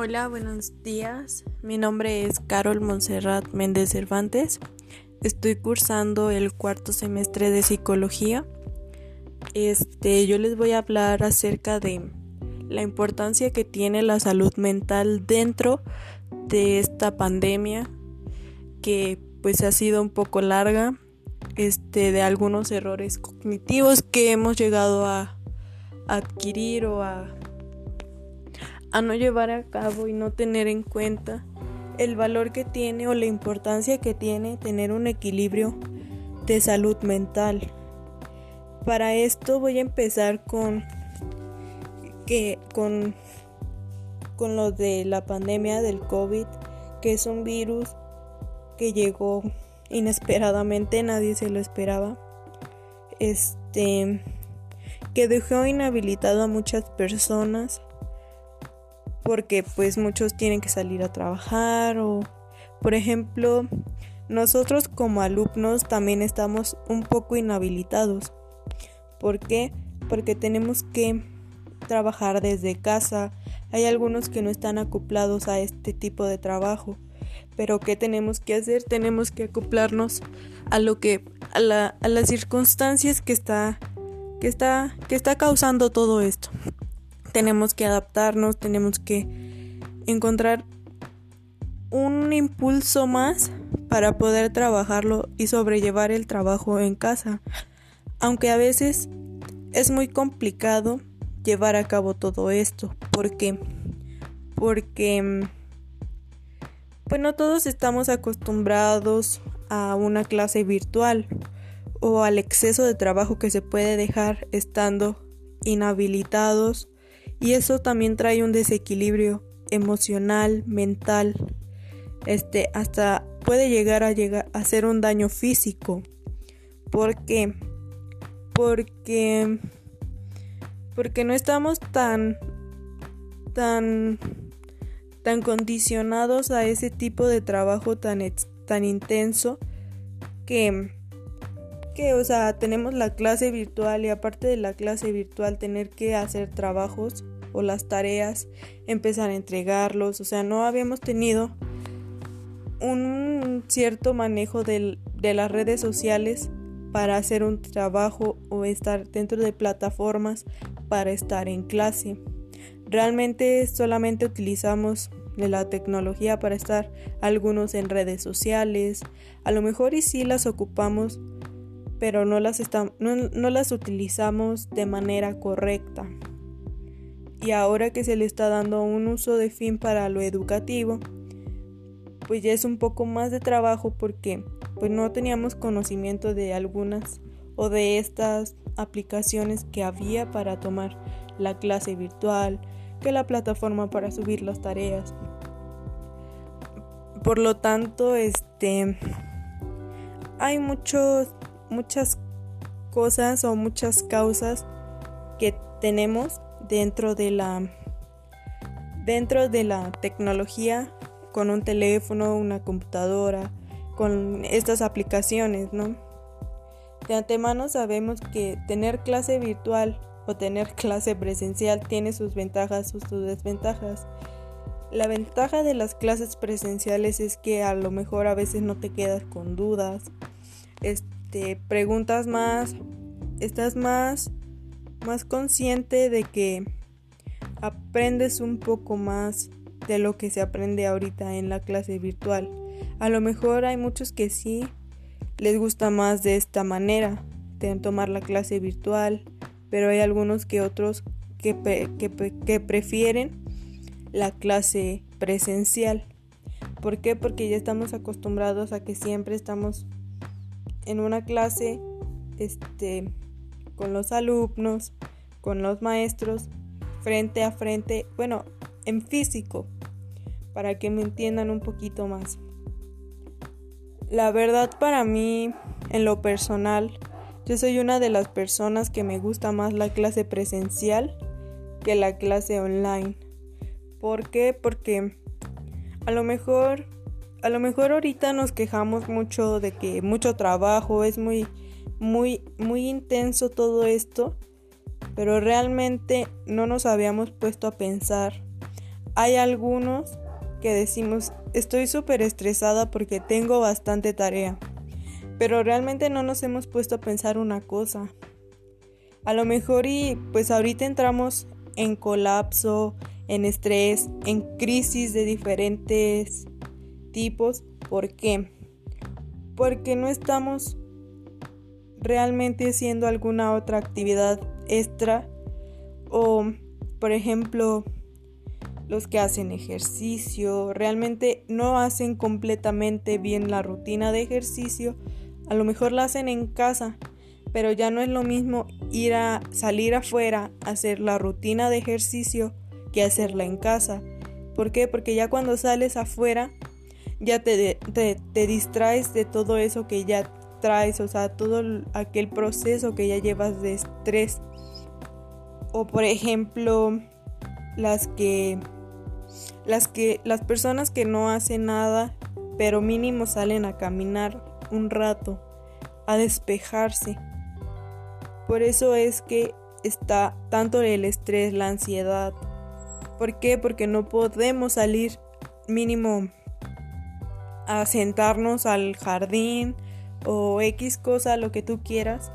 Hola, buenos días. Mi nombre es Carol Monserrat Méndez Cervantes. Estoy cursando el cuarto semestre de psicología. Este, yo les voy a hablar acerca de la importancia que tiene la salud mental dentro de esta pandemia que pues ha sido un poco larga, este de algunos errores cognitivos que hemos llegado a adquirir o a a no llevar a cabo y no tener en cuenta el valor que tiene o la importancia que tiene tener un equilibrio de salud mental. Para esto voy a empezar con que con con lo de la pandemia del COVID, que es un virus que llegó inesperadamente, nadie se lo esperaba. Este que dejó inhabilitado a muchas personas porque pues muchos tienen que salir a trabajar o por ejemplo nosotros como alumnos también estamos un poco inhabilitados. ¿Por qué? Porque tenemos que trabajar desde casa. Hay algunos que no están acoplados a este tipo de trabajo. Pero ¿qué tenemos que hacer? Tenemos que acoplarnos a lo que a, la, a las circunstancias que está que está que está causando todo esto tenemos que adaptarnos, tenemos que encontrar un impulso más para poder trabajarlo y sobrellevar el trabajo en casa. Aunque a veces es muy complicado llevar a cabo todo esto. ¿Por qué? Porque pues no todos estamos acostumbrados a una clase virtual o al exceso de trabajo que se puede dejar estando inhabilitados y eso también trae un desequilibrio emocional, mental, este, hasta puede llegar a llegar a hacer un daño físico. ¿Por qué? Porque porque no estamos tan tan tan condicionados a ese tipo de trabajo tan tan intenso que que, o sea, tenemos la clase virtual y aparte de la clase virtual tener que hacer trabajos o las tareas, empezar a entregarlos, o sea, no habíamos tenido un cierto manejo de las redes sociales para hacer un trabajo o estar dentro de plataformas para estar en clase. Realmente solamente utilizamos la tecnología para estar algunos en redes sociales, a lo mejor y sí las ocupamos pero no las, no, las utilizamos de manera correcta. Y ahora que se le está dando un uso de fin para lo educativo, pues ya es un poco más de trabajo porque pues no teníamos conocimiento de algunas o de estas aplicaciones que había para tomar la clase virtual, que la plataforma para subir las tareas. Por lo tanto, este hay muchos muchas cosas o muchas causas que tenemos dentro de la dentro de la tecnología con un teléfono, una computadora, con estas aplicaciones, ¿no? De antemano sabemos que tener clase virtual o tener clase presencial tiene sus ventajas sus desventajas. La ventaja de las clases presenciales es que a lo mejor a veces no te quedas con dudas, te preguntas más, estás más, más consciente de que aprendes un poco más de lo que se aprende ahorita en la clase virtual. A lo mejor hay muchos que sí les gusta más de esta manera, de tomar la clase virtual, pero hay algunos que otros que, que prefieren la clase presencial. ¿Por qué? Porque ya estamos acostumbrados a que siempre estamos en una clase este, con los alumnos, con los maestros, frente a frente, bueno, en físico, para que me entiendan un poquito más. La verdad para mí, en lo personal, yo soy una de las personas que me gusta más la clase presencial que la clase online. ¿Por qué? Porque a lo mejor a lo mejor ahorita nos quejamos mucho de que mucho trabajo, es muy, muy, muy intenso todo esto, pero realmente no nos habíamos puesto a pensar hay algunos que decimos, estoy súper estresada porque tengo bastante tarea, pero realmente no nos hemos puesto a pensar una cosa. A lo mejor y pues ahorita entramos en colapso, en estrés, en crisis de diferentes tipos. ¿Por qué? Porque no estamos realmente haciendo alguna otra actividad extra o, por ejemplo, los que hacen ejercicio realmente no hacen completamente bien la rutina de ejercicio, a lo mejor la hacen en casa, pero ya no es lo mismo ir a salir afuera a hacer la rutina de ejercicio que hacerla en casa. ¿Por qué? Porque ya cuando sales afuera ya te, te, distraes de todo eso que ya traes, o sea, todo aquel proceso que ya llevas de estrés. O por ejemplo, las que las que las personas que no hacen nada, pero mínimo salen a caminar un rato, a despejarse. Por eso es que está tanto el estrés, la ansiedad. ¿Por qué? Porque no podemos salir mínimo a sentarnos al jardín o X cosa, lo que tú quieras,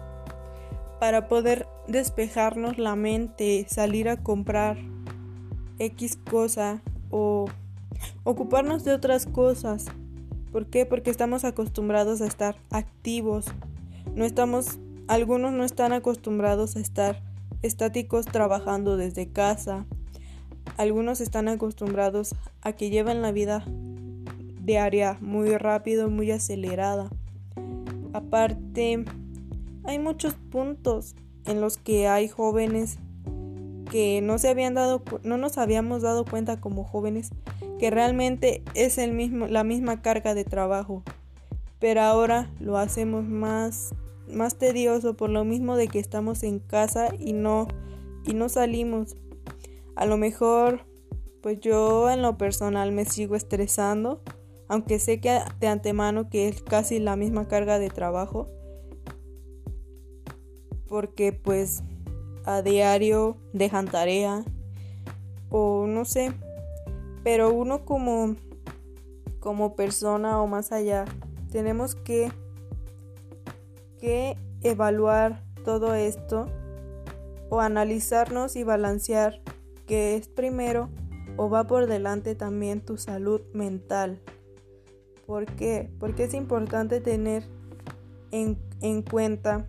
para poder despejarnos la mente, salir a comprar X cosa o ocuparnos de otras cosas. ¿Por qué? Porque estamos acostumbrados a estar activos. No estamos, algunos no están acostumbrados a estar estáticos trabajando desde casa. Algunos están acostumbrados a que lleven la vida diaria muy rápido, muy acelerada. Aparte, hay muchos puntos en los que hay jóvenes que no se habían dado no nos habíamos dado cuenta como jóvenes que realmente es el mismo la misma carga de trabajo. Pero ahora lo hacemos más más tedioso por lo mismo de que estamos en casa y no y no salimos. A lo mejor pues yo en lo personal me sigo estresando aunque sé que de antemano que es casi la misma carga de trabajo porque pues a diario dejan tarea o no sé, pero uno como como persona o más allá tenemos que que evaluar todo esto o analizarnos y balancear que es primero o va por delante también tu salud mental. ¿Por qué? Porque es importante tener en, en cuenta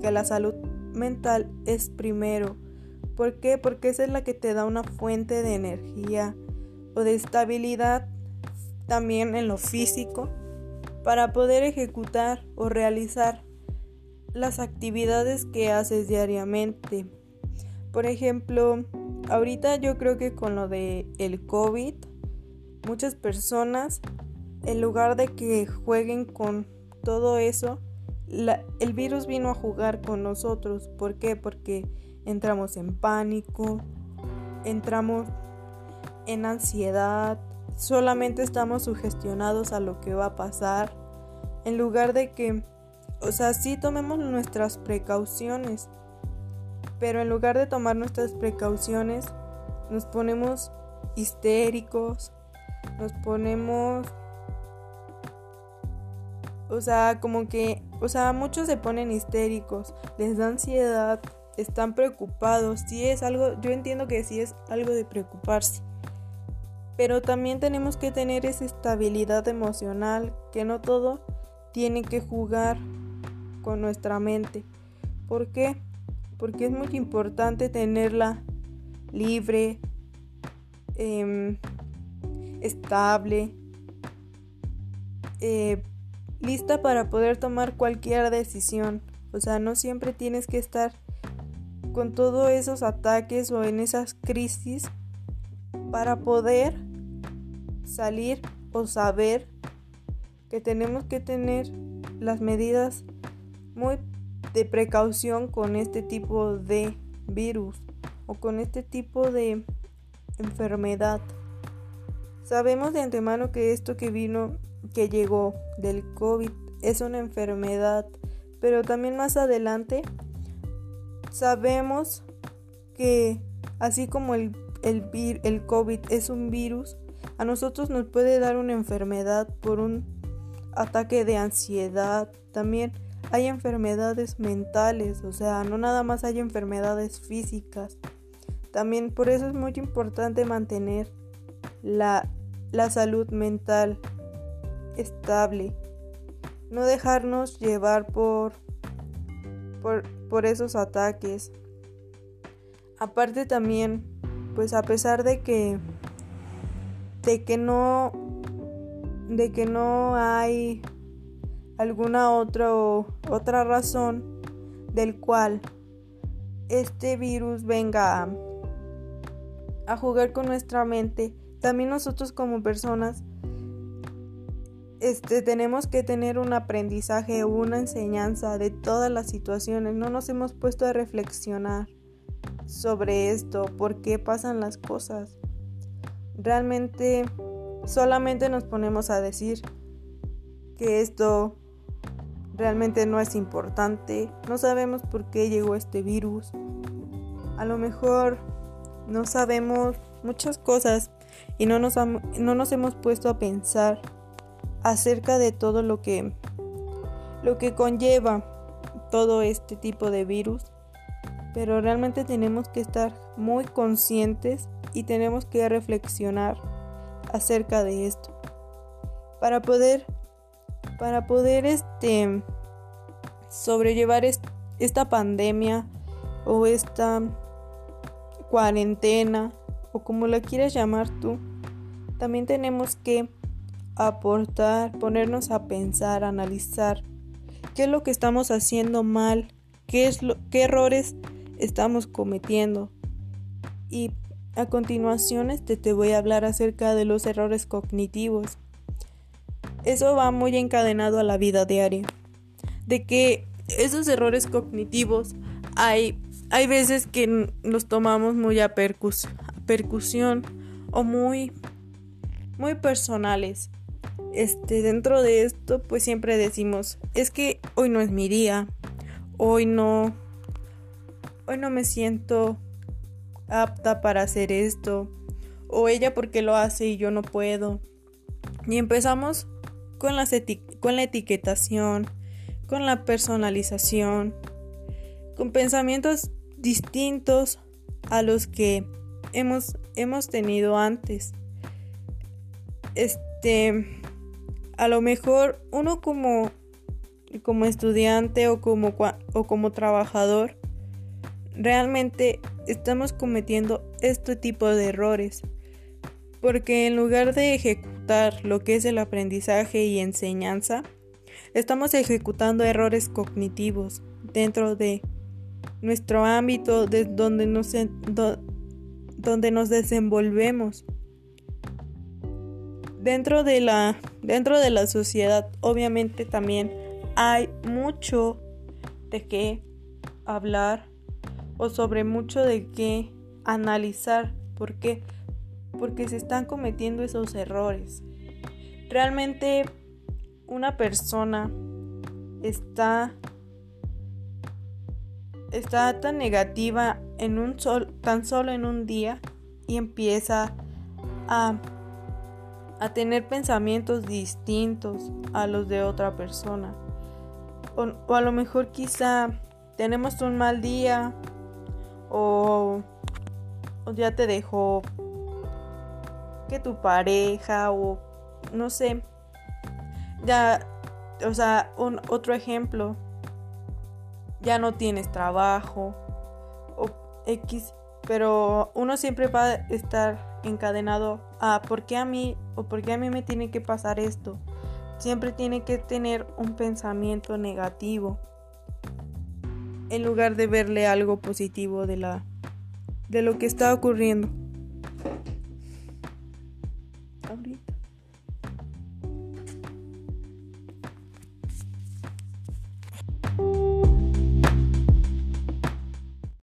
que la salud mental es primero. ¿Por qué? Porque esa es la que te da una fuente de energía o de estabilidad también en lo físico para poder ejecutar o realizar las actividades que haces diariamente. Por ejemplo, ahorita yo creo que con lo de el COVID, muchas personas en lugar de que jueguen con todo eso, el virus vino a jugar con nosotros. ¿Por qué? Porque entramos en pánico, entramos en ansiedad, solamente estamos sugestionados a lo que va a pasar, en lugar de que, o sea, sí tomemos nuestras precauciones, pero en lugar de tomar nuestras precauciones, nos ponemos histéricos, nos ponemos o sea, como que, o sea, muchos se ponen histéricos, les da ansiedad, están preocupados. Sí es algo, yo entiendo que sí es algo de preocuparse. Pero también tenemos que tener esa estabilidad emocional, que no todo tiene que jugar con nuestra mente. ¿Por qué? Porque es muy importante tenerla libre, em, estable, eh, lista para poder tomar cualquier decisión. O sea, no siempre tienes que estar con todos esos ataques o en esas crisis para poder salir o saber que tenemos que tener las medidas muy de precaución con este tipo de virus o con este tipo de enfermedad. Sabemos de antemano que esto que vino que llegó del COVID es una enfermedad, pero también más adelante sabemos que así como el, el, COVID es un virus, a nosotros nos puede dar una enfermedad por un ataque de ansiedad. También hay enfermedades mentales, o sea, no nada más hay enfermedades físicas. También por eso es muy importante mantener la, la salud mental estable. No dejarnos llevar por, por, por esos ataques. Aparte también, pues a pesar de que de que no de que no hay alguna otra otra razón del cual este virus venga a, a jugar con nuestra mente, también nosotros como personas este, tenemos que tener un aprendizaje una enseñanza de todas las situaciones. No nos hemos puesto a reflexionar sobre esto, por qué pasan las cosas. Realmente solamente nos ponemos a decir que esto realmente no es importante. No sabemos por qué llegó este virus. A lo mejor no sabemos muchas cosas y no nos, no nos hemos puesto a pensar acerca de todo lo que, lo que conlleva todo este tipo de virus. Pero realmente tenemos que estar muy conscientes y tenemos que reflexionar acerca de esto para poder para poder este sobrellevar esta pandemia o esta cuarentena o como la quieras llamar tú también tenemos que aportar ponernos a pensar analizar qué es lo que estamos haciendo mal qué es lo qué errores estamos cometiendo y a continuación este, te voy a hablar acerca de los errores cognitivos. Eso va muy encadenado a la vida diaria. De que esos errores cognitivos hay, hay veces que los tomamos muy a, percusión o muy, muy personales. Este, dentro de esto, pues siempre decimos, es que hoy no es mi día, hoy no, hoy no me siento apta para hacer esto, o ella porque lo hace y yo no puedo. Y empezamos con, las con la etiquetación, con la personalización, con pensamientos distintos a los que hemos, hemos tenido antes. Este, a lo mejor uno como, como estudiante o como, o como trabajador realmente estamos cometiendo este tipo de errores. Porque en lugar de ejecutar lo que es el aprendizaje y enseñanza, estamos ejecutando errores cognitivos dentro de nuestro ámbito de donde nos, donde nos desenvolvemos. Dentro de, la, dentro de la sociedad obviamente también hay mucho de qué hablar o sobre mucho de qué analizar. ¿Por qué? Porque se están cometiendo esos errores. Realmente una persona está está tan negativa en un sol, tan solo en un día y empieza a, a tener pensamientos distintos a los de otra persona. o a lo mejor quizá tenemos un mal día o, ya te dejó que tu pareja o no sé ya o sea un otro ejemplo ya no tienes trabajo o x pero uno siempre va a estar encadenado a por qué a mí o por qué a mí me tiene que pasar esto siempre tiene que tener un pensamiento negativo en lugar de verle algo positivo de la de lo que está ocurriendo.